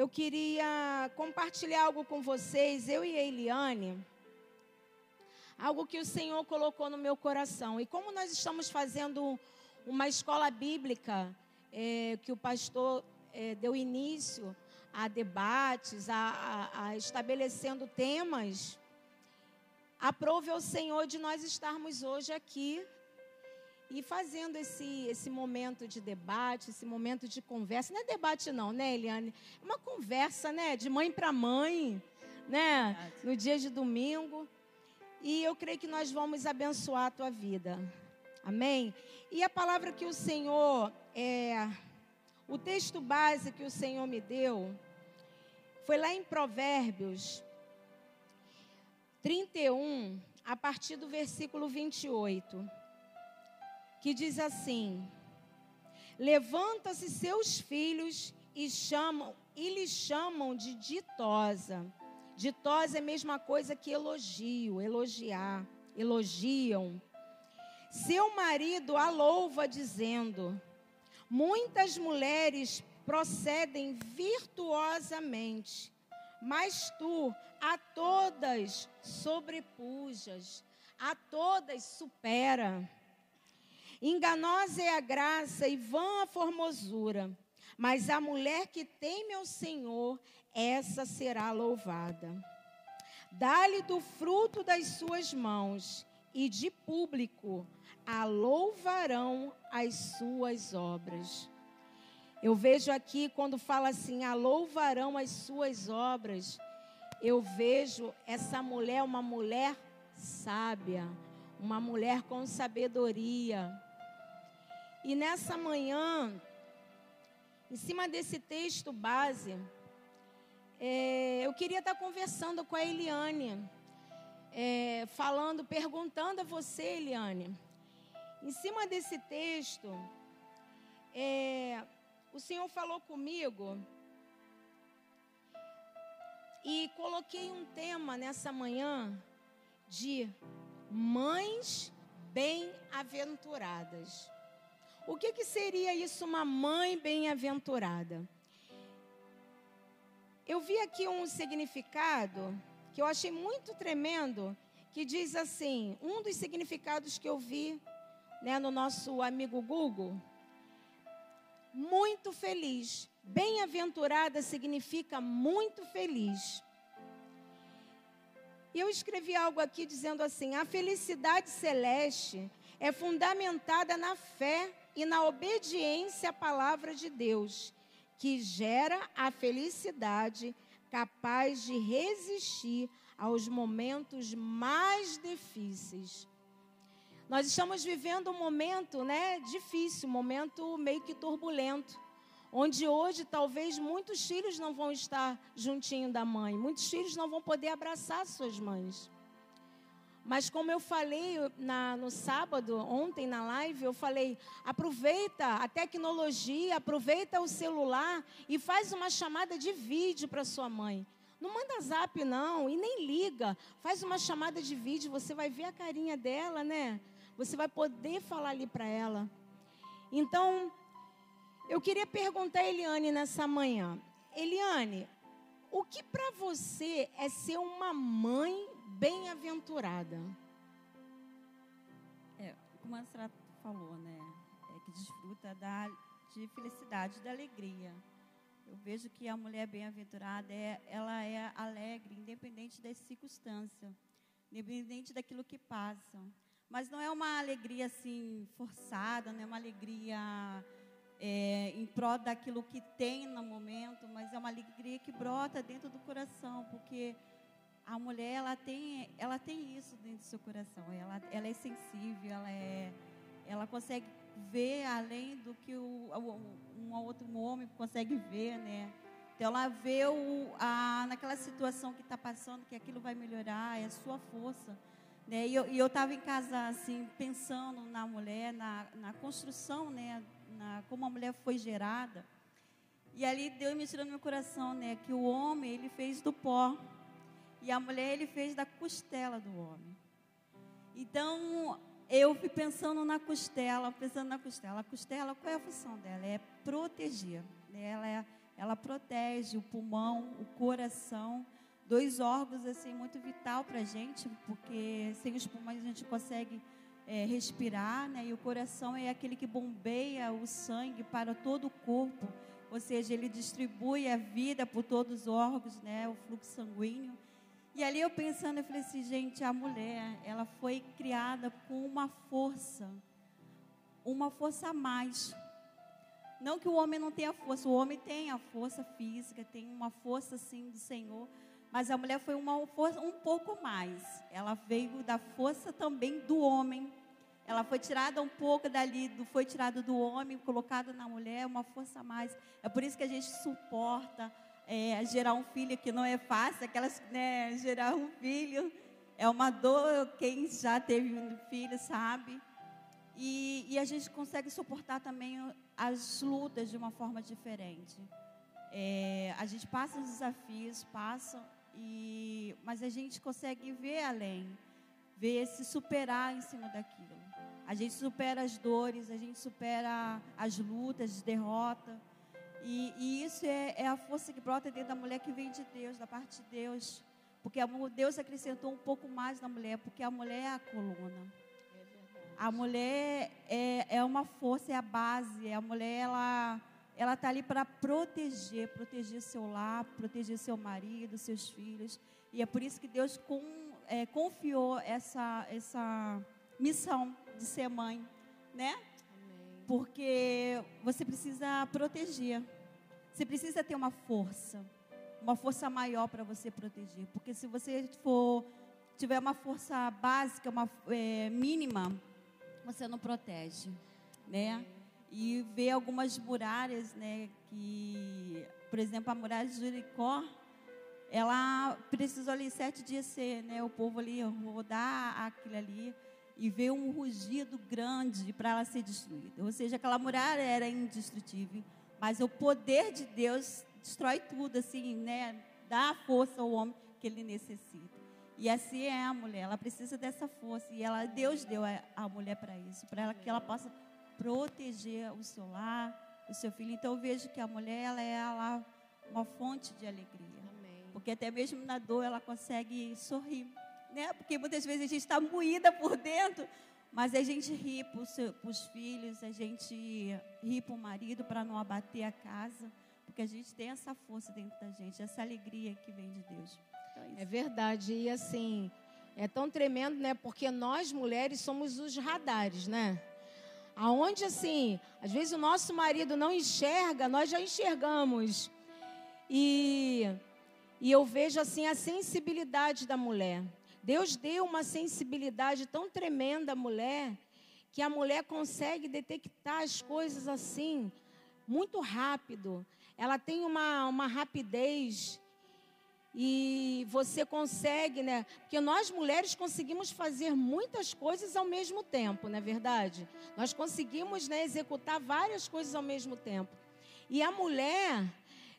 eu queria compartilhar algo com vocês, eu e a Eliane, algo que o Senhor colocou no meu coração. E como nós estamos fazendo uma escola bíblica, é, que o pastor é, deu início a debates, a, a, a estabelecendo temas, aprove ao Senhor de nós estarmos hoje aqui e fazendo esse, esse momento de debate, esse momento de conversa. Não é debate, não, né, Eliane? É uma conversa, né? De mãe para mãe, né? No dia de domingo. E eu creio que nós vamos abençoar a tua vida. Amém? E a palavra que o Senhor, é, o texto base que o Senhor me deu, foi lá em Provérbios 31, a partir do versículo 28 que diz assim: Levanta-se seus filhos e chamam e lhe chamam de ditosa. Ditosa é a mesma coisa que elogio, elogiar, elogiam. Seu marido a louva dizendo: Muitas mulheres procedem virtuosamente, mas tu a todas sobrepujas, a todas supera. Enganosa é a graça e vã a formosura, mas a mulher que teme ao Senhor, essa será louvada. Dá-lhe do fruto das suas mãos, e de público a louvarão as suas obras. Eu vejo aqui quando fala assim, a louvarão as suas obras, eu vejo essa mulher uma mulher sábia, uma mulher com sabedoria, e nessa manhã, em cima desse texto base, é, eu queria estar conversando com a Eliane, é, falando, perguntando a você, Eliane, em cima desse texto, é, o Senhor falou comigo e coloquei um tema nessa manhã de mães bem-aventuradas. O que, que seria isso, uma mãe bem-aventurada? Eu vi aqui um significado que eu achei muito tremendo, que diz assim: um dos significados que eu vi né, no nosso amigo Google, muito feliz. Bem-aventurada significa muito feliz. E eu escrevi algo aqui dizendo assim: a felicidade celeste é fundamentada na fé e na obediência à palavra de Deus, que gera a felicidade capaz de resistir aos momentos mais difíceis. Nós estamos vivendo um momento, né, difícil, um momento meio que turbulento, onde hoje talvez muitos filhos não vão estar juntinho da mãe, muitos filhos não vão poder abraçar suas mães. Mas como eu falei na, no sábado, ontem na live, eu falei, aproveita a tecnologia, aproveita o celular e faz uma chamada de vídeo para sua mãe. Não manda zap não e nem liga. Faz uma chamada de vídeo, você vai ver a carinha dela, né? Você vai poder falar ali para ela. Então, eu queria perguntar a Eliane nessa manhã. Eliane, o que para você é ser uma mãe bem-aventurada? É, como a senhora falou, né? É que desfruta da, de felicidade, da alegria. Eu vejo que a mulher bem-aventurada, é, ela é alegre, independente das circunstâncias, independente daquilo que passa. Mas não é uma alegria assim forçada, não é uma alegria é, em prol daquilo que tem no momento, mas é uma alegria que brota dentro do coração, porque a mulher ela tem, ela tem isso dentro do seu coração. Ela, ela é sensível, ela é, ela consegue ver além do que o, um outro homem consegue ver, né? Então ela vê o, a, naquela situação que está passando que aquilo vai melhorar, é a sua força. Né? E eu estava em casa assim pensando na mulher, na, na construção, né? na, como a mulher foi gerada. E ali Deus me tirou no meu coração, né, que o homem ele fez do pó e a mulher ele fez da costela do homem. Então eu fui pensando na costela, pensando na costela. A costela, qual é a função dela? É proteger. Né? Ela é, ela protege o pulmão, o coração, dois órgãos assim muito vital para a gente, porque sem os pulmões a gente consegue é, respirar, né? E o coração é aquele que bombeia o sangue para todo o corpo, ou seja, ele distribui a vida por todos os órgãos, né? O fluxo sanguíneo. E ali eu pensando, eu falei assim, gente, a mulher, ela foi criada com uma força, uma força a mais. Não que o homem não tenha força, o homem tem a força física, tem uma força assim do Senhor, mas a mulher foi uma força um pouco mais. Ela veio da força também do homem. Ela foi tirada um pouco dali, foi tirada do homem, colocada na mulher, uma força a mais. É por isso que a gente suporta é, gerar um filho que não é fácil, aquelas, né, gerar um filho é uma dor, quem já teve um filho sabe. E, e a gente consegue suportar também as lutas de uma forma diferente. É, a gente passa os desafios, passa, e, mas a gente consegue ver além, ver se superar em cima daquilo. A gente supera as dores, a gente supera as lutas, as derrotas. E, e isso é, é, a força que brota dentro da mulher que vem de Deus, da parte de Deus. Porque Deus acrescentou um pouco mais na mulher, porque a mulher é a coluna. a mulher é, é uma força, é a base. A mulher, ela ela está ali para proteger, proteger seu lar, proteger seu marido, seus filhos. E é por isso que Deus com, é, confiou essa, essa missão de ser mãe, né? Porque você precisa proteger. Você precisa ter uma força, uma força maior para você proteger. Porque se você for tiver uma força básica, uma é, mínima, você não protege, né? E ver algumas muralhas, né? Que, por exemplo, a muralha de Jericó, ela precisou ali sete dias ser, né? O povo ali rodar aquilo ali e veio um rugido grande para ela ser destruída. Ou seja, aquela muralha era indestrutível, mas o poder de Deus destrói tudo, assim, né? Dá a força ao homem que ele necessita. E assim é a mulher, ela precisa dessa força e ela, Deus deu a, a mulher para isso, para ela que ela possa proteger o seu lar, o seu filho. Então eu vejo que a mulher ela é ela, uma fonte de alegria, Amém. porque até mesmo na dor ela consegue sorrir né? Porque muitas vezes a gente está moída por dentro, mas a gente ri para os filhos, a gente ri para o marido para não abater a casa, porque a gente tem essa força dentro da gente, essa alegria que vem de Deus. Então é, é verdade, e assim, é tão tremendo, né? Porque nós mulheres somos os radares, né? Aonde assim, às vezes o nosso marido não enxerga, nós já enxergamos. E, e eu vejo assim a sensibilidade da mulher. Deus deu uma sensibilidade tão tremenda à mulher que a mulher consegue detectar as coisas assim muito rápido. Ela tem uma, uma rapidez e você consegue, né? Porque nós mulheres conseguimos fazer muitas coisas ao mesmo tempo, não é verdade? Nós conseguimos né, executar várias coisas ao mesmo tempo. E a mulher,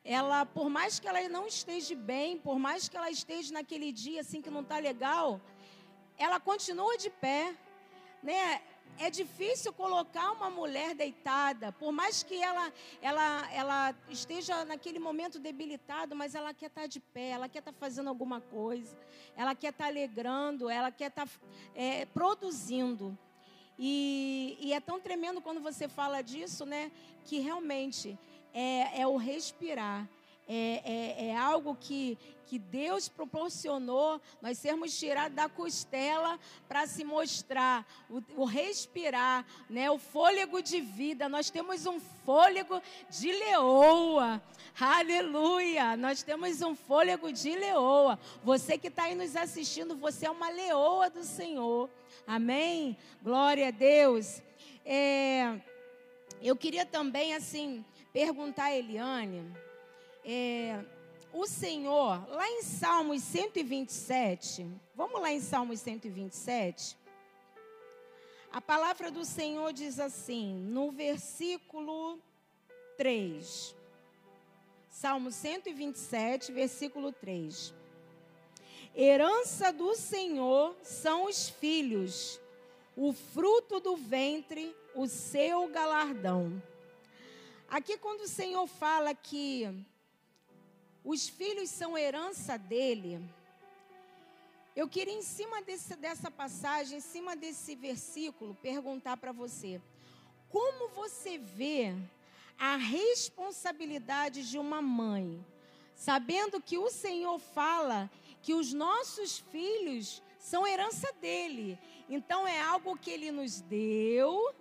ela, por mais que ela não esteja bem, por mais que ela esteja naquele dia assim que não está legal, ela continua de pé, né? É difícil colocar uma mulher deitada, por mais que ela, ela, ela esteja naquele momento debilitada, mas ela quer estar tá de pé, ela quer estar tá fazendo alguma coisa, ela quer estar tá alegrando, ela quer estar é, produzindo. E, e é tão tremendo quando você fala disso, né? Que realmente é, é o respirar. É, é, é, algo que, que Deus proporcionou, nós sermos tirados da costela para se mostrar, o, o, respirar, né, o fôlego de vida. Nós temos um fôlego de leoa, aleluia! Nós temos um fôlego de leoa. Você que está aí nos assistindo, você é uma leoa do Senhor, amém? Glória a Deus. É, eu queria também, assim, perguntar a Eliane, é, o Senhor, lá em Salmos 127, vamos lá em Salmos 127, a palavra do Senhor diz assim, no versículo 3, Salmo 127, versículo 3. Herança do Senhor são os filhos, o fruto do ventre, o seu galardão. Aqui, quando o Senhor fala que os filhos são herança dele. Eu queria, em cima desse, dessa passagem, em cima desse versículo, perguntar para você: como você vê a responsabilidade de uma mãe, sabendo que o Senhor fala que os nossos filhos são herança dele. Então é algo que ele nos deu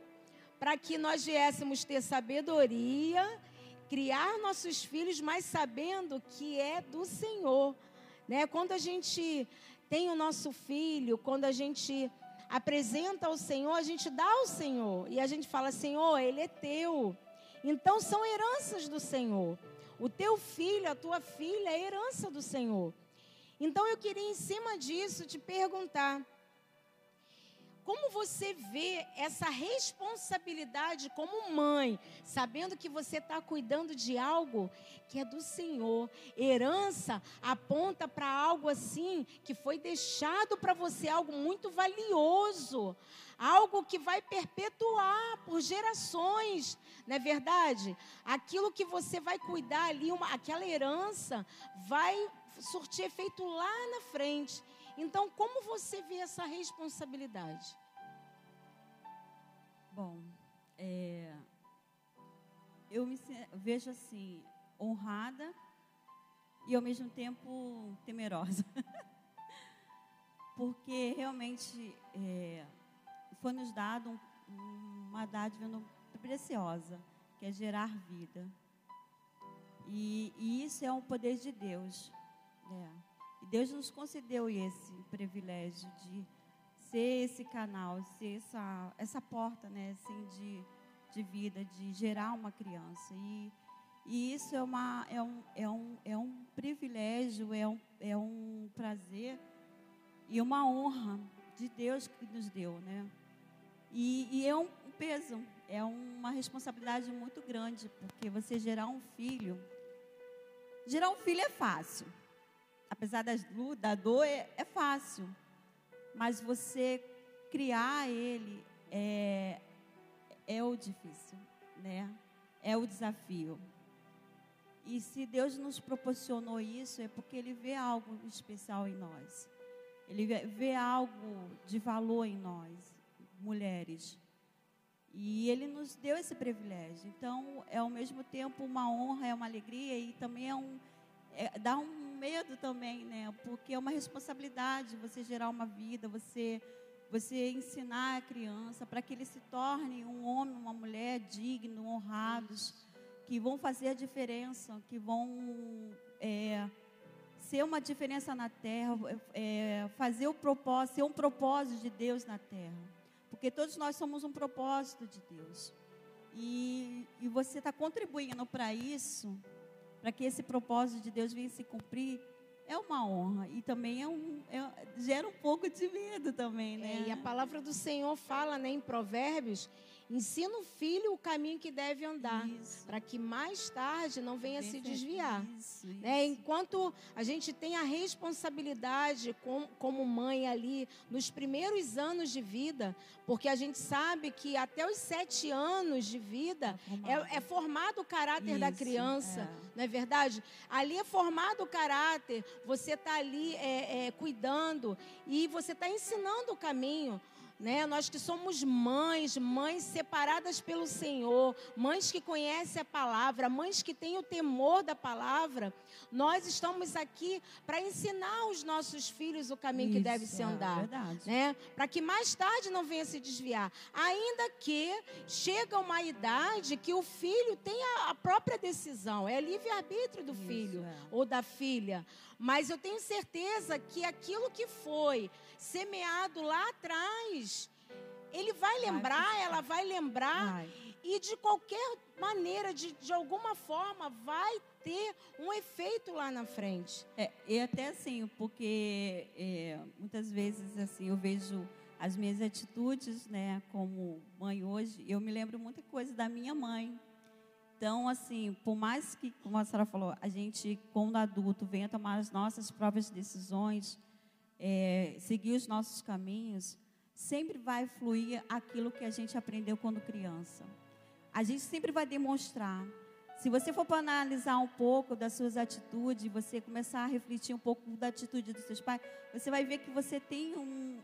para que nós viéssemos ter sabedoria, criar nossos filhos, mas sabendo que é do Senhor. Né? Quando a gente tem o nosso filho, quando a gente apresenta ao Senhor, a gente dá ao Senhor. E a gente fala, Senhor, ele é teu. Então são heranças do Senhor. O teu filho, a tua filha é herança do Senhor. Então eu queria, em cima disso, te perguntar: como você vê essa responsabilidade como mãe, sabendo que você está cuidando de algo que é do Senhor? Herança aponta para algo assim que foi deixado para você, algo muito valioso, algo que vai perpetuar por gerações, não é verdade? Aquilo que você vai cuidar ali, uma, aquela herança, vai surtir efeito lá na frente. Então, como você vê essa responsabilidade? Bom, é, eu me vejo assim, honrada e ao mesmo tempo temerosa. Porque realmente é, foi nos dado um, uma dádiva preciosa, que é gerar vida. E, e, isso é um poder de Deus. Né? Deus nos concedeu esse privilégio de ser esse canal, ser essa, essa porta né, assim, de, de vida, de gerar uma criança. E, e isso é, uma, é, um, é, um, é um privilégio, é um, é um prazer e uma honra de Deus que nos deu. Né? E, e é um peso, é uma responsabilidade muito grande, porque você gerar um filho. Gerar um filho é fácil apesar das, da dor, é, é fácil. Mas você criar ele é, é o difícil, né? É o desafio. E se Deus nos proporcionou isso, é porque Ele vê algo especial em nós. Ele vê algo de valor em nós, mulheres. E Ele nos deu esse privilégio. Então, é ao mesmo tempo uma honra, é uma alegria e também é um, é, dá um medo também, né? Porque é uma responsabilidade você gerar uma vida, você você ensinar a criança para que ele se torne um homem, uma mulher digno, honrados, que vão fazer a diferença, que vão é, ser uma diferença na terra, é, fazer o propósito, ser um propósito de Deus na terra. Porque todos nós somos um propósito de Deus. E, e você está contribuindo para isso para que esse propósito de Deus venha se cumprir, é uma honra e também é um, é, gera um pouco de medo também, né? É, e a palavra do Senhor fala, né, em Provérbios, Ensina o filho o caminho que deve andar, para que mais tarde não venha se desviar. Isso, isso. Né? Enquanto a gente tem a responsabilidade com, como mãe ali nos primeiros anos de vida, porque a gente sabe que até os sete anos de vida é, é formado o caráter isso, da criança, é. não é verdade? Ali é formado o caráter, você está ali é, é, cuidando e você está ensinando o caminho. Né? Nós que somos mães, mães separadas pelo Senhor, mães que conhecem a palavra, mães que têm o temor da palavra, nós estamos aqui para ensinar os nossos filhos o caminho Isso, que deve se é andar, é né? Para que mais tarde não venha se desviar, ainda que chega uma idade que o filho tenha a própria decisão, é livre arbítrio do Isso, filho é. ou da filha. Mas eu tenho certeza que aquilo que foi semeado lá atrás, ele vai lembrar, vai ela vai lembrar. Vai. E de qualquer maneira, de, de alguma forma, vai ter um efeito lá na frente. É, e até assim, porque é, muitas vezes assim eu vejo as minhas atitudes, né, como mãe hoje, eu me lembro muita coisa da minha mãe. Então, assim, por mais que, como a senhora falou, a gente, quando adulto, venha tomar as nossas próprias decisões, é, seguir os nossos caminhos, sempre vai fluir aquilo que a gente aprendeu quando criança. A gente sempre vai demonstrar. Se você for para analisar um pouco das suas atitudes, você começar a refletir um pouco da atitude dos seus pais, você vai ver que você tem um,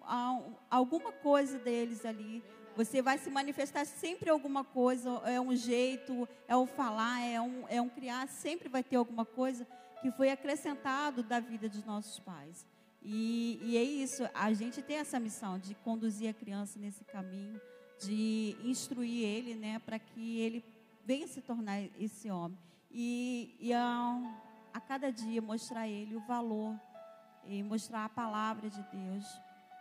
alguma coisa deles ali. Você vai se manifestar sempre alguma coisa, é um jeito, é o falar, é um, é um criar, sempre vai ter alguma coisa que foi acrescentado da vida dos nossos pais. E, e é isso, a gente tem essa missão de conduzir a criança nesse caminho, de instruir ele, né, para que ele venha se tornar esse homem. E, e a, a cada dia mostrar a ele o valor e mostrar a palavra de Deus.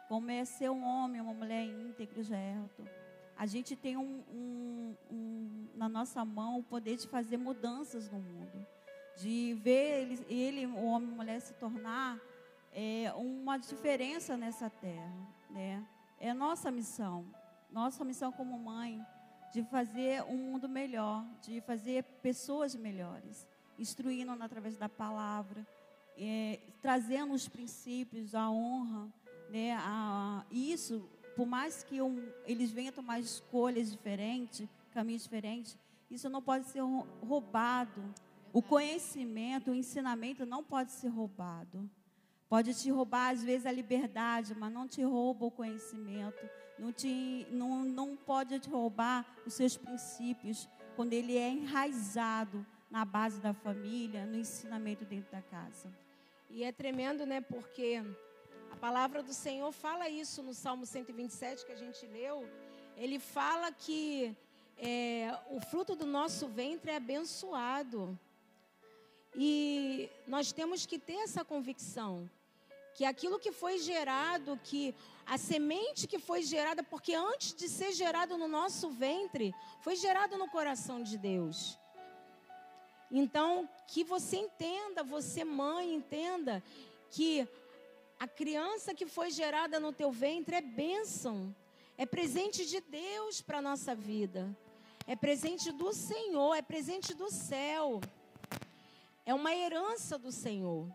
Como é ser um homem, uma mulher íntegro, Gerto. A gente tem um, um, um, na nossa mão o poder de fazer mudanças no mundo. De ver ele, ele o homem e mulher, se tornar é, uma diferença nessa terra. Né? É nossa missão. Nossa missão como mãe de fazer um mundo melhor, de fazer pessoas melhores, instruindo através da palavra, é, trazendo os princípios, a honra, né? A, isso, por mais que um, eles venham tomar escolhas diferentes, caminhos diferentes, isso não pode ser roubado. O conhecimento, o ensinamento não pode ser roubado. Pode te roubar, às vezes, a liberdade, mas não te rouba o conhecimento não, te, não, não pode te roubar os seus princípios quando ele é enraizado na base da família, no ensinamento dentro da casa. E é tremendo, né? Porque a palavra do Senhor fala isso no Salmo 127 que a gente leu. Ele fala que é, o fruto do nosso ventre é abençoado. E nós temos que ter essa convicção que aquilo que foi gerado, que a semente que foi gerada, porque antes de ser gerado no nosso ventre, foi gerado no coração de Deus. Então, que você entenda, você mãe, entenda que a criança que foi gerada no teu ventre é bênção, é presente de Deus para a nossa vida, é presente do Senhor, é presente do céu, é uma herança do Senhor.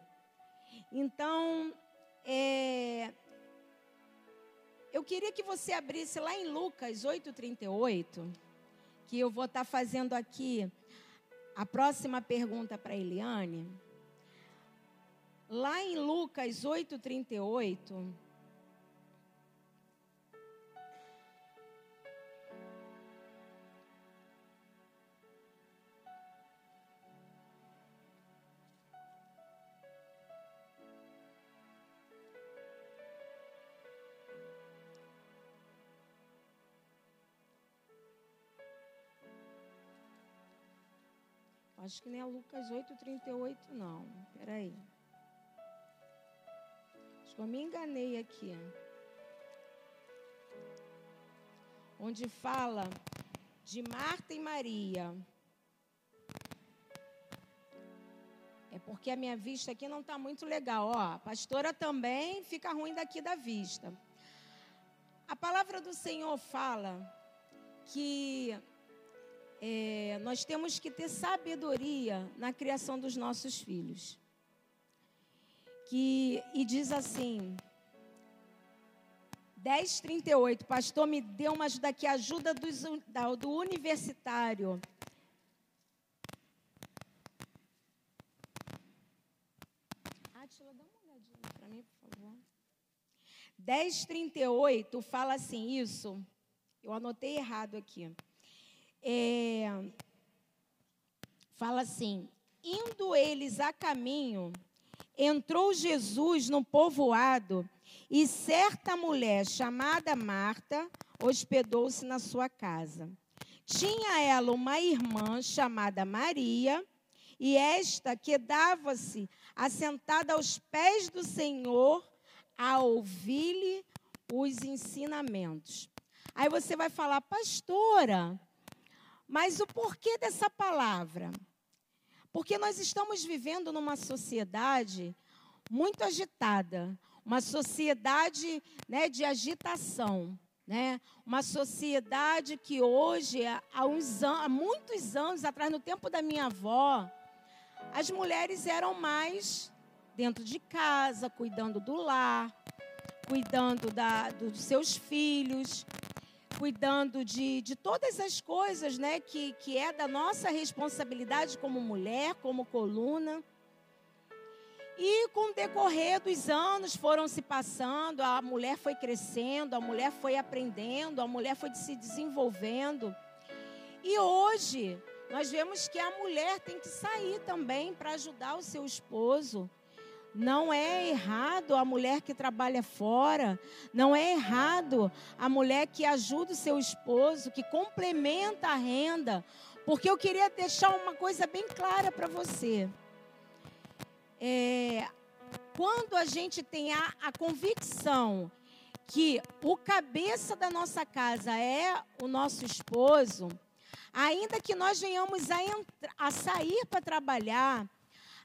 Então, é, eu queria que você abrisse lá em Lucas 8,38, que eu vou estar tá fazendo aqui a próxima pergunta para Eliane. Lá em Lucas 8,38. Acho que nem é Lucas 8,38, não. Peraí. Acho que eu me enganei aqui. Onde fala de Marta e Maria. É porque a minha vista aqui não está muito legal. Ó, a pastora também fica ruim daqui da vista. A palavra do Senhor fala que é, nós temos que ter sabedoria na criação dos nossos filhos. Que, e diz assim, 10:38, pastor me deu uma ajuda aqui, ajuda dos, do universitário. Átila, dá uma olhadinha para mim, por favor. 10:38 fala assim, isso. Eu anotei errado aqui é, fala assim: indo eles a caminho, entrou Jesus no povoado e certa mulher chamada Marta hospedou-se na sua casa. Tinha ela uma irmã chamada Maria, e esta quedava-se assentada aos pés do Senhor a ouvir-lhe os ensinamentos. Aí você vai falar, pastora, mas o porquê dessa palavra? Porque nós estamos vivendo numa sociedade muito agitada, uma sociedade né, de agitação. Né? Uma sociedade que hoje, há, uns há muitos anos atrás, no tempo da minha avó, as mulheres eram mais dentro de casa, cuidando do lar, cuidando da, dos seus filhos, cuidando de, de todas as coisas, né, que, que é da nossa responsabilidade como mulher, como coluna. E com o decorrer dos anos foram se passando, a mulher foi crescendo, a mulher foi aprendendo, a mulher foi se desenvolvendo. E hoje nós vemos que a mulher tem que sair também para ajudar o seu esposo. Não é errado a mulher que trabalha fora, não é errado a mulher que ajuda o seu esposo, que complementa a renda, porque eu queria deixar uma coisa bem clara para você. É, quando a gente tem a, a convicção que o cabeça da nossa casa é o nosso esposo, ainda que nós venhamos a, a sair para trabalhar,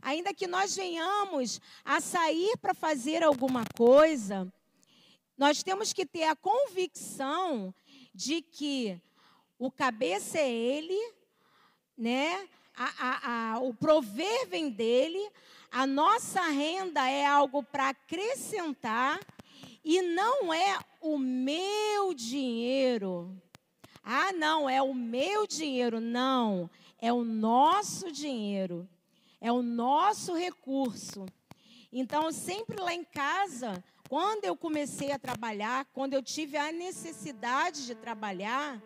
ainda que nós venhamos a sair para fazer alguma coisa, nós temos que ter a convicção de que o cabeça é ele, né? A, a, a, o prover vem dele, a nossa renda é algo para acrescentar e não é o meu dinheiro. Ah, não, é o meu dinheiro. Não, é o nosso dinheiro é o nosso recurso. Então, sempre lá em casa, quando eu comecei a trabalhar, quando eu tive a necessidade de trabalhar,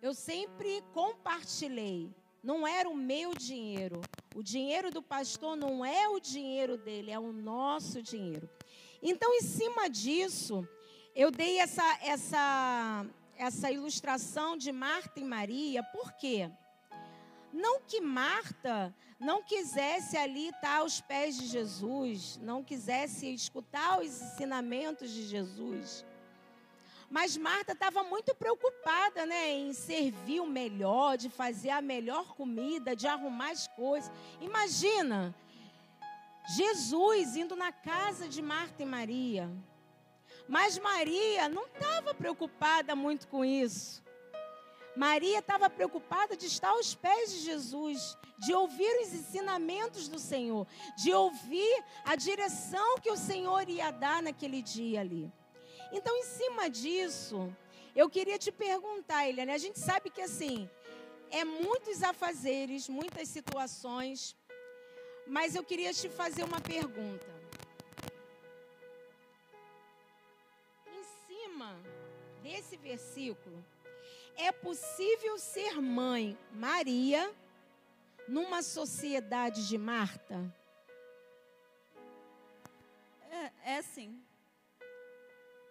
eu sempre compartilhei. Não era o meu dinheiro. O dinheiro do pastor não é o dinheiro dele, é o nosso dinheiro. Então, em cima disso, eu dei essa, essa, essa ilustração de Marta e Maria, por quê? Não que Marta não quisesse ali estar aos pés de Jesus, não quisesse escutar os ensinamentos de Jesus. Mas Marta estava muito preocupada, né, em servir o melhor, de fazer a melhor comida, de arrumar as coisas. Imagina Jesus indo na casa de Marta e Maria. Mas Maria não estava preocupada muito com isso. Maria estava preocupada de estar aos pés de Jesus, de ouvir os ensinamentos do Senhor, de ouvir a direção que o Senhor ia dar naquele dia ali. Então, em cima disso, eu queria te perguntar, Eliane, a gente sabe que assim, é muitos afazeres, muitas situações, mas eu queria te fazer uma pergunta. Em cima desse versículo, é possível ser mãe Maria numa sociedade de Marta? É, é sim.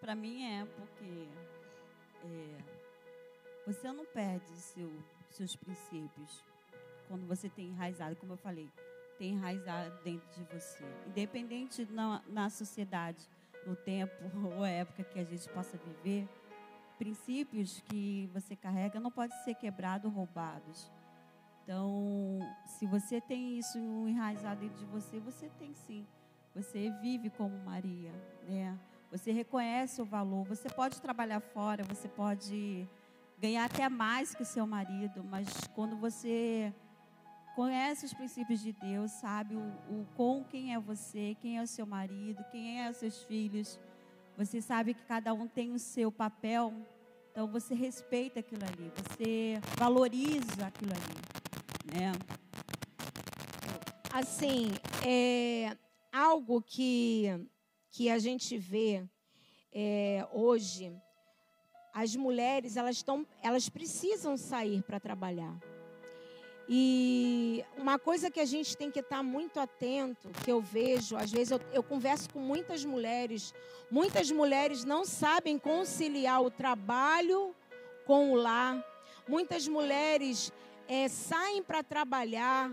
Para mim é, porque é, você não perde seu, seus princípios quando você tem enraizado, como eu falei, tem enraizado dentro de você. Independente na, na sociedade, no tempo ou época que a gente possa viver, princípios que você carrega não podem ser quebrados, roubados. Então, se você tem isso enraizado dentro de você, você tem sim. Você vive como Maria, né? Você reconhece o valor. Você pode trabalhar fora, você pode ganhar até mais que seu marido, mas quando você conhece os princípios de Deus, sabe o, o com quem é você, quem é o seu marido, quem é os seus filhos, você sabe que cada um tem o seu papel, então você respeita aquilo ali, você valoriza aquilo ali, né? Assim, é algo que que a gente vê é, hoje, as mulheres elas estão, elas precisam sair para trabalhar. E uma coisa que a gente tem que estar muito atento, que eu vejo, às vezes eu, eu, converso com muitas mulheres, muitas mulheres não sabem conciliar o trabalho com o lar, muitas mulheres é, saem para trabalhar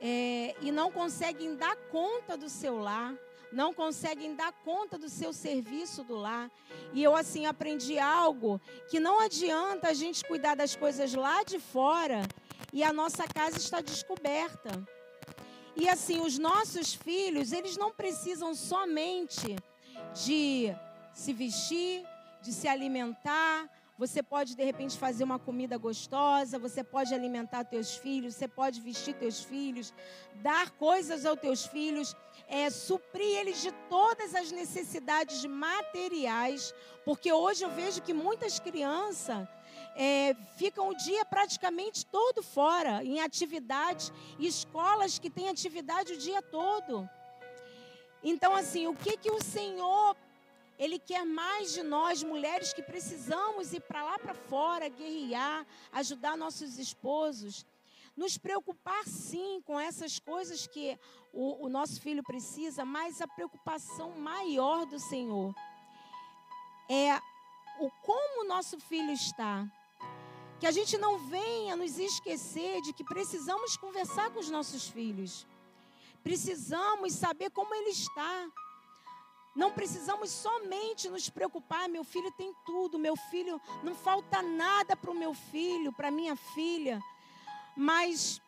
é, e não conseguem dar conta do seu lar, não conseguem dar conta do seu serviço do lar. E eu assim aprendi algo que não adianta a gente cuidar das coisas lá de fora e a nossa casa está descoberta. E assim, os nossos filhos, eles não precisam somente de se vestir, de se alimentar, Você pode de repente fazer uma comida gostosa, você pode alimentar teus filhos, você pode vestir teus filhos, dar coisas aos teus filhos, é, suprir eles de todas as necessidades materiais, porque hoje eu vejo que muitas crianças é, ficam o dia praticamente todo fora, em atividades, escolas que têm atividade o dia todo. Então, assim, o que, que o Senhor, Ele quer mais de nós, mulheres que precisamos ir para lá para fora, guerrear, ajudar nossos esposos, nos preocupar sim com essas coisas que o, o nosso filho precisa, mas a preocupação maior do Senhor é o como o nosso filho está. Que a gente não venha nos esquecer de que precisamos conversar com os nossos filhos. Precisamos saber como ele está. Não precisamos somente nos preocupar, meu filho tem tudo, meu filho não falta nada para o meu filho, para minha filha. Mas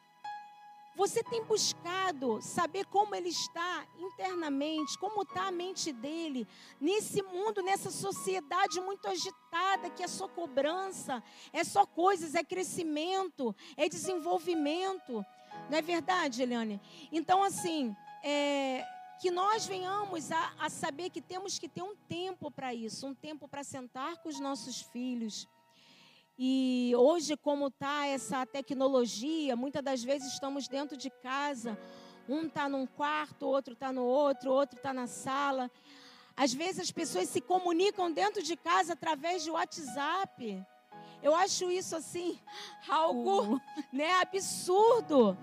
você tem buscado saber como ele está internamente, como está a mente dele, nesse mundo, nessa sociedade muito agitada, que é só cobrança, é só coisas, é crescimento, é desenvolvimento. Não é verdade, Eliane? Então, assim, é, que nós venhamos a, a saber que temos que ter um tempo para isso, um tempo para sentar com os nossos filhos e hoje, como está essa tecnologia, muitas das vezes estamos dentro de casa, um está num quarto, outro está no outro, outro está na sala. Às vezes as pessoas se comunicam dentro de casa através de WhatsApp. Eu acho isso assim algo, né, absurdo.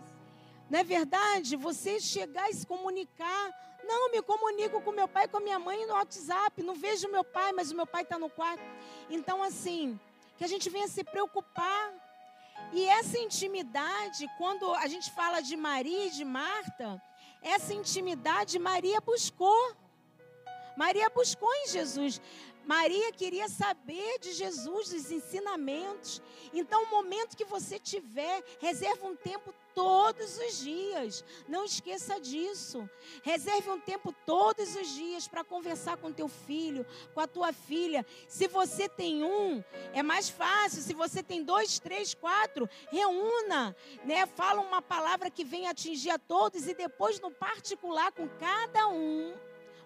Não é verdade? Você chegar e se comunicar. Não, me comunico com meu pai e com a minha mãe no WhatsApp. Não vejo meu pai, mas o meu pai está no quarto. Então, assim, que a gente venha se preocupar. E essa intimidade, quando a gente fala de Maria e de Marta, essa intimidade Maria buscou. Maria buscou em Jesus. Maria queria saber de Jesus, dos ensinamentos. Então, o momento que você tiver, reserve um tempo todos os dias. Não esqueça disso. Reserve um tempo todos os dias para conversar com teu filho, com a tua filha. Se você tem um, é mais fácil. Se você tem dois, três, quatro, reúna, né? Fala uma palavra que venha atingir a todos e depois no particular com cada um,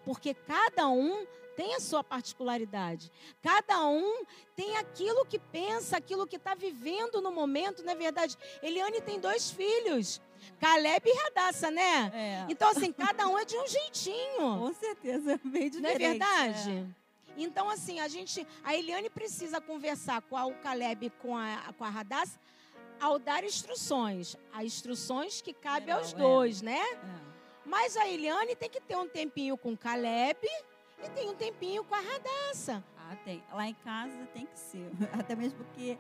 porque cada um tem a sua particularidade. Cada um tem aquilo que pensa, aquilo que está vivendo no momento, não é verdade? Eliane tem dois filhos. Caleb e Radassa, né? É. Então, assim, cada um é de um jeitinho. Com certeza, bem diferente. Não é verdade? É. Então, assim, a gente, a Eliane precisa conversar com o Caleb com a, com a Radassa ao dar instruções. As instruções que cabem aos é. dois, né? É. Mas a Eliane tem que ter um tempinho com o Caleb tem um tempinho com a Radassa. Ah, tem. Lá em casa tem que ser. Até mesmo porque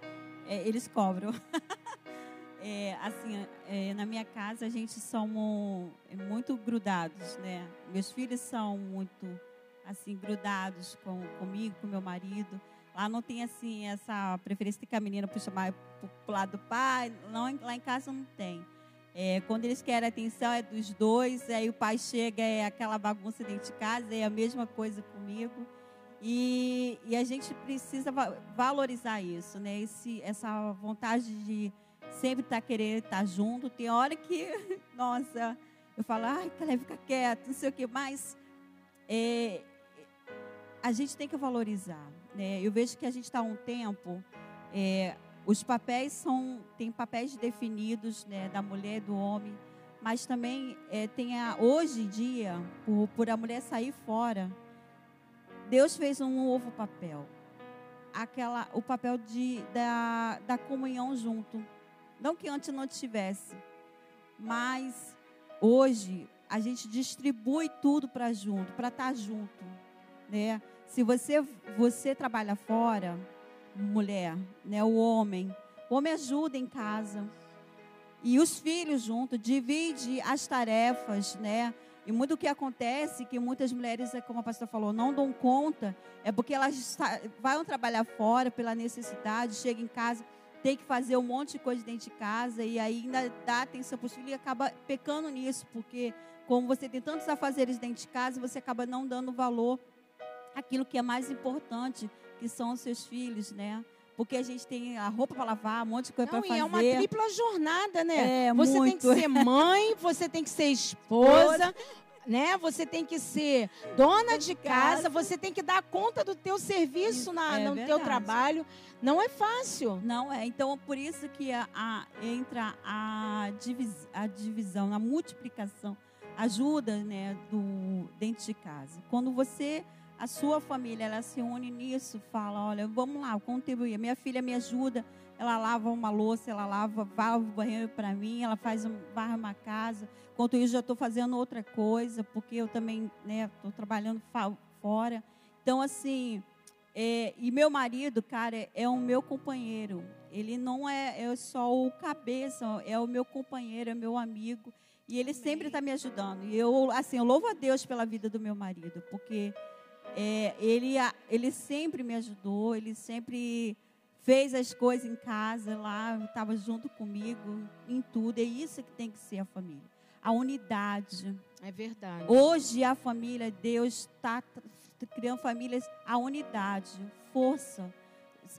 é, eles cobram. é, assim, é, na minha casa a gente somos muito grudados, né? Meus filhos são muito assim grudados com, comigo, com meu marido. Lá não tem assim essa preferência de que a menina puxa mais pro, pro lado do pai. Não, lá em casa não tem. É, quando eles querem atenção é dos dois, aí o pai chega, é aquela bagunça dentro de casa, é a mesma coisa comigo. E, e a gente precisa valorizar isso, né? Esse, essa vontade de sempre estar tá querendo estar tá junto. Tem hora que, nossa, eu falo, ai, Caleb, fica quieto, não sei o quê, mas é, a gente tem que valorizar, né? Eu vejo que a gente está um tempo, é, os papéis são têm papéis definidos, né, da mulher do homem, mas também é, tem a, hoje em dia, por, por a mulher sair fora, Deus fez um novo papel, aquela o papel de da, da comunhão junto, não que antes não tivesse, mas hoje a gente distribui tudo para junto, para estar tá junto, né? Se você você trabalha fora, mulher, né? O homem. O homem ajuda em casa. E os filhos junto, divide as tarefas, né? E muito o que acontece, que muitas mulheres, é como a pastora falou, não dão conta, é porque elas vão trabalhar fora pela necessidade, chegam em casa, tem que fazer um monte de coisa dentro de casa e ainda dá atenção para os filhos e acaba pecando nisso, porque como você tem tantos afazeres dentro de casa, você acaba não dando valor àquilo que é mais importante, que são os seus filhos, né? porque a gente tem a roupa para lavar, um monte de coisa para Não, fazer. e é uma tripla jornada, né? É, você tem muito. que ser mãe, você tem que ser esposa, né? Você tem que ser dona de casa, você tem que dar conta do teu serviço na, é no teu verdade. trabalho. Não é fácil. Não é. Então, por isso que a, a- entra a, divis- a divisão, a multiplicação, ajuda né, do, dentro de casa. Quando você, a sua família, ela se une nisso, fala, olha, vamos lá, contribuir. Minha filha me ajuda, ela lava uma louça, ela lava, lava o banheiro para mim, ela faz um, varre uma casa. Enquanto isso, já estou fazendo outra coisa, porque eu também estou trabalhando fa- fora. Então, assim, é, e meu marido, cara, é o meu companheiro. Ele não é, é só o cabeça, é o meu companheiro, é meu amigo. E ele sempre está me ajudando. E eu, assim, eu louvo a Deus pela vida do meu marido, porque é, ele, ele sempre me ajudou, ele sempre fez as coisas em casa lá, estava junto comigo em tudo. É isso que tem que ser a família. A unidade. É verdade. Hoje a família, Deus está criando famílias, a unidade, força,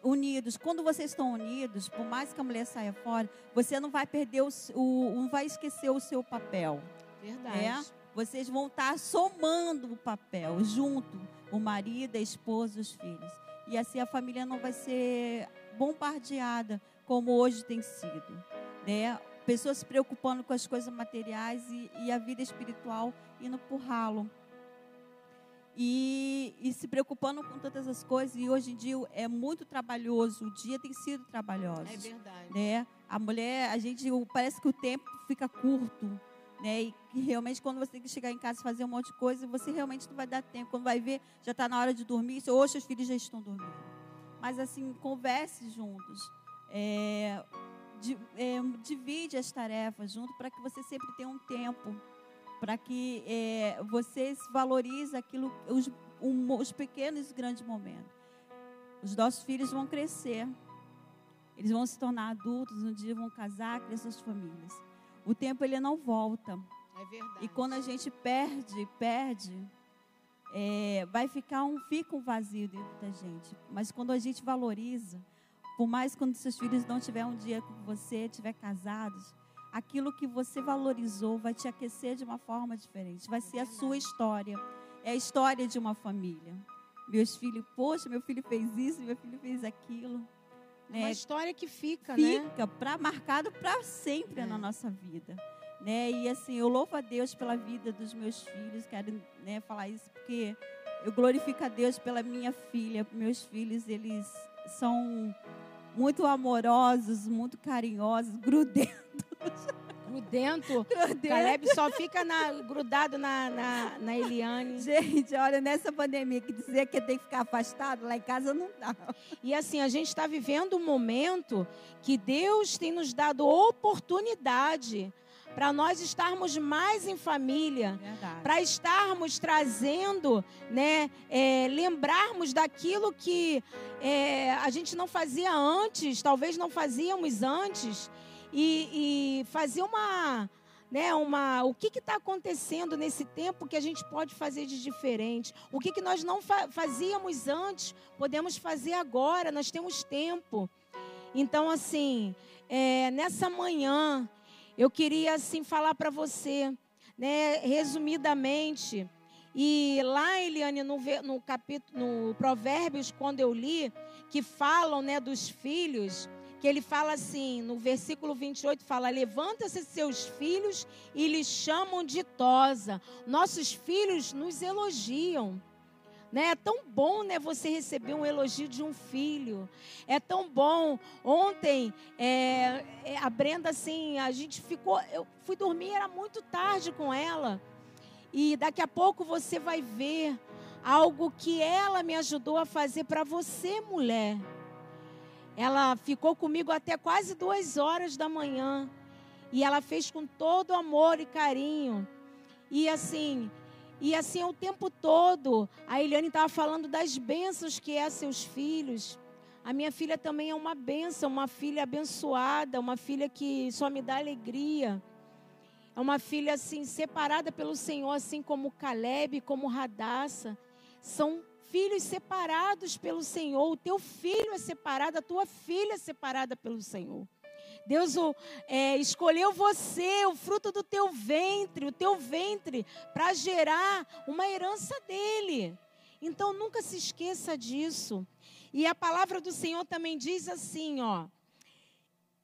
unidos. Quando vocês estão unidos, por mais que a mulher saia fora, você não vai perder o, o não vai esquecer o seu papel. Verdade. É? Vocês vão estar somando o papel junto, o marido, a esposa, os filhos. E assim a família não vai ser bombardeada como hoje tem sido, né? Pessoas se preocupando com as coisas materiais e, e a vida espiritual indo por ralo. E, e se preocupando com todas as coisas. E hoje em dia é muito trabalhoso. O dia tem sido trabalhoso É verdade. né? A mulher, a gente parece que o tempo fica curto, né? E realmente quando você tem que chegar em casa e fazer um monte de coisa, você realmente não vai dar tempo. Quando vai ver, já está na hora de dormir, ou seus filhos já estão dormindo. Mas assim, converse juntos. É, é, divide as tarefas junto para que você sempre tenha um tempo, para que é, você valorize aquilo, os, um- os pequenos e grandes momentos. Os nossos filhos vão crescer. Eles vão se tornar adultos, um dia vão casar, criar suas famílias. O tempo ele não volta. É verdade. E quando a gente perde, perde, é, vai ficar um, fica um vazio dentro da gente. Mas quando a gente valoriza, por mais quando seus filhos não tiver um dia com você, tiver casados, aquilo que você valorizou vai te aquecer de uma forma diferente. Vai ser a sua história. É a história de uma família. Meus filhos, poxa, meu filho fez isso, meu filho fez aquilo. É uma história que fica, né? fica pra, marcado para sempre É. na nossa vida. Né? E assim, eu louvo a Deus pela vida dos meus filhos, quero né, falar isso porque eu glorifico a Deus pela minha filha. Meus filhos, eles são muito amorosos, muito carinhosos, grudentos. Grudento. grudentos. Caleb só fica na- grudado na, na, na Eliane. Gente, olha, nessa pandemia, que dizer que tem que ficar afastado, lá em casa não dá. E assim, a gente está vivendo um momento que Deus tem nos dado oportunidade para nós estarmos mais em família, para estarmos trazendo, né, é, lembrarmos daquilo que é, a gente não fazia antes, talvez não fazíamos antes, e, e fazer uma, né, uma, o que está acontecendo nesse tempo que a gente pode fazer de diferente, o que, que nós não fa- fazíamos antes, podemos fazer agora, nós temos tempo. Então, assim, é, nessa manhã, eu queria assim falar para você, né, resumidamente. E lá, Eliane, no, no capítulo, no Provérbios, quando eu li, que falam, né, dos filhos, que ele fala assim, no versículo 28, fala: Levanta-se seus filhos e lhes chamam de tosa. Nossos filhos nos elogiam. Né? É tão bom né, você receber um elogio de um filho. É tão bom. Ontem, é, é, a Brenda, assim, a gente ficou. Eu fui dormir, era muito tarde com ela. E daqui a pouco você vai ver algo que ela me ajudou a fazer para você, mulher. Ela ficou comigo até quase duas horas da manhã. E ela fez com todo amor e carinho. E assim, e assim o tempo todo, a Eliane estava falando das bênçãos que é seus filhos. A minha filha também é uma bênção, uma filha abençoada, uma filha que só me dá alegria. É uma filha assim separada pelo Senhor, assim como Caleb, como Radassa. São filhos separados pelo Senhor. O teu filho é separado, a tua filha é separada pelo Senhor. Deus é, escolheu você, o fruto do teu ventre, o teu ventre, para gerar uma herança dele. Então nunca se esqueça disso. E a palavra do Senhor também diz assim, ó.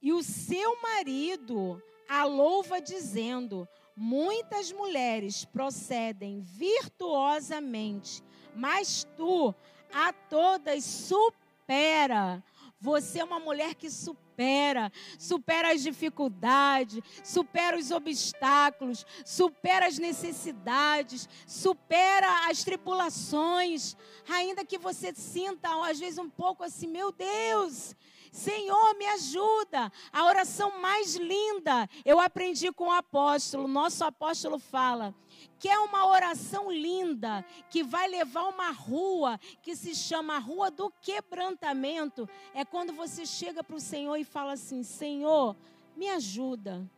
E o seu marido a louva dizendo: Muitas mulheres procedem virtuosamente, mas tu a todas supera. Você é uma mulher que supera, supera as dificuldades, supera os obstáculos, supera as necessidades, supera as tribulações, ainda que você sinta às vezes um pouco assim, meu Deus, Senhor, me ajuda. A oração mais linda eu aprendi com o apóstolo. Nosso apóstolo fala que é uma oração linda que vai levar uma rua que se chama Rua do Quebrantamento. É quando você chega para o Senhor e fala assim: Senhor, me ajuda.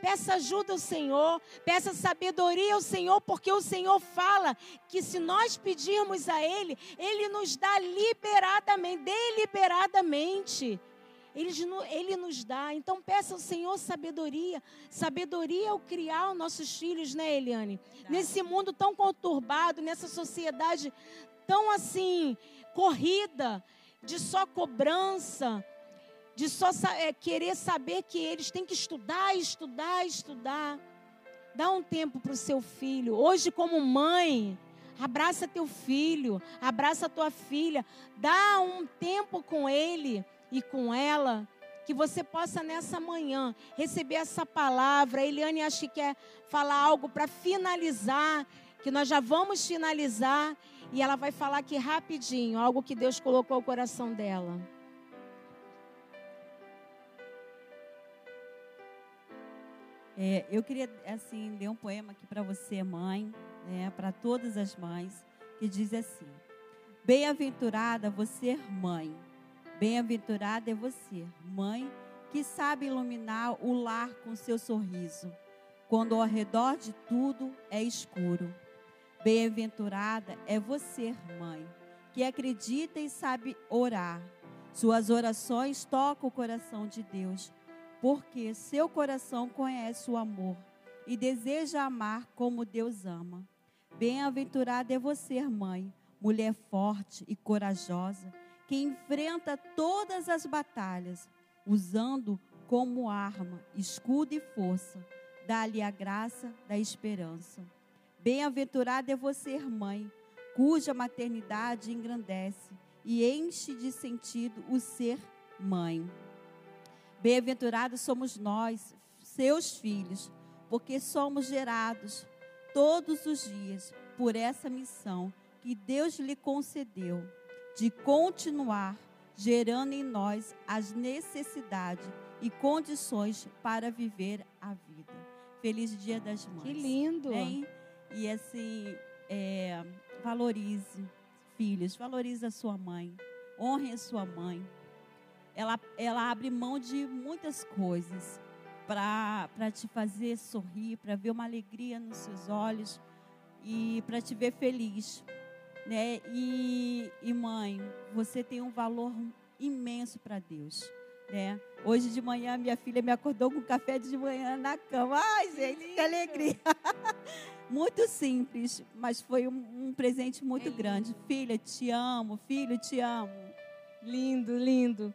Peça ajuda ao Senhor, peça sabedoria ao Senhor, porque o Senhor fala que se nós pedirmos a Ele, Ele nos dá liberadamente, deliberadamente. Ele, ele nos dá. Então peça ao Senhor sabedoria. Sabedoria ao criar os nossos filhos, né, Eliane? Nesse mundo tão conturbado, nessa sociedade tão assim, corrida, de só cobrança de só é, querer saber que eles têm que estudar, estudar, estudar. Dá um tempo para o seu filho. Hoje, como mãe, abraça teu filho, abraça tua filha. Dá um tempo com ele e com ela. Que você possa nessa manhã receber essa palavra. Eliane acho que quer falar algo para finalizar. Que nós já vamos finalizar. E ela vai falar aqui rapidinho, algo que Deus colocou ao coração dela. É, eu queria, assim, ler um poema aqui para você, mãe, né, para todas as mães, que diz assim: Bem-aventurada você, mãe, bem-aventurada é você, mãe, que sabe iluminar o lar com seu sorriso, quando ao redor de tudo é escuro. Bem-aventurada é você, mãe, que acredita e sabe orar. Suas orações tocam o coração de Deus porque seu coração conhece o amor e deseja amar como Deus ama. Bem-aventurada é você, mãe, mulher forte e corajosa, que enfrenta todas as batalhas, usando como arma escudo e força. Dá-lhe a graça da esperança. Bem-aventurada é você, mãe, cuja maternidade engrandece e enche de sentido o ser mãe. Bem-aventurados somos nós, seus filhos, porque somos gerados todos os dias por essa missão que Deus lhe concedeu de continuar gerando em nós as necessidades e condições para viver a vida. Feliz Dia das Mães. Que lindo! E assim, é, valorize, filhos, valorize a sua mãe, honre a sua mãe ela, ela abre mão de muitas coisas para te fazer sorrir, para ver uma alegria nos seus olhos e para te ver feliz. Né? E, e mãe, você tem um valor imenso para Deus. Né? Hoje de manhã minha filha me acordou com café de manhã na cama. Ai, gente, que alegria! muito simples, mas foi um, um presente muito é grande. Filha, te amo, filho, te amo. Lindo, lindo.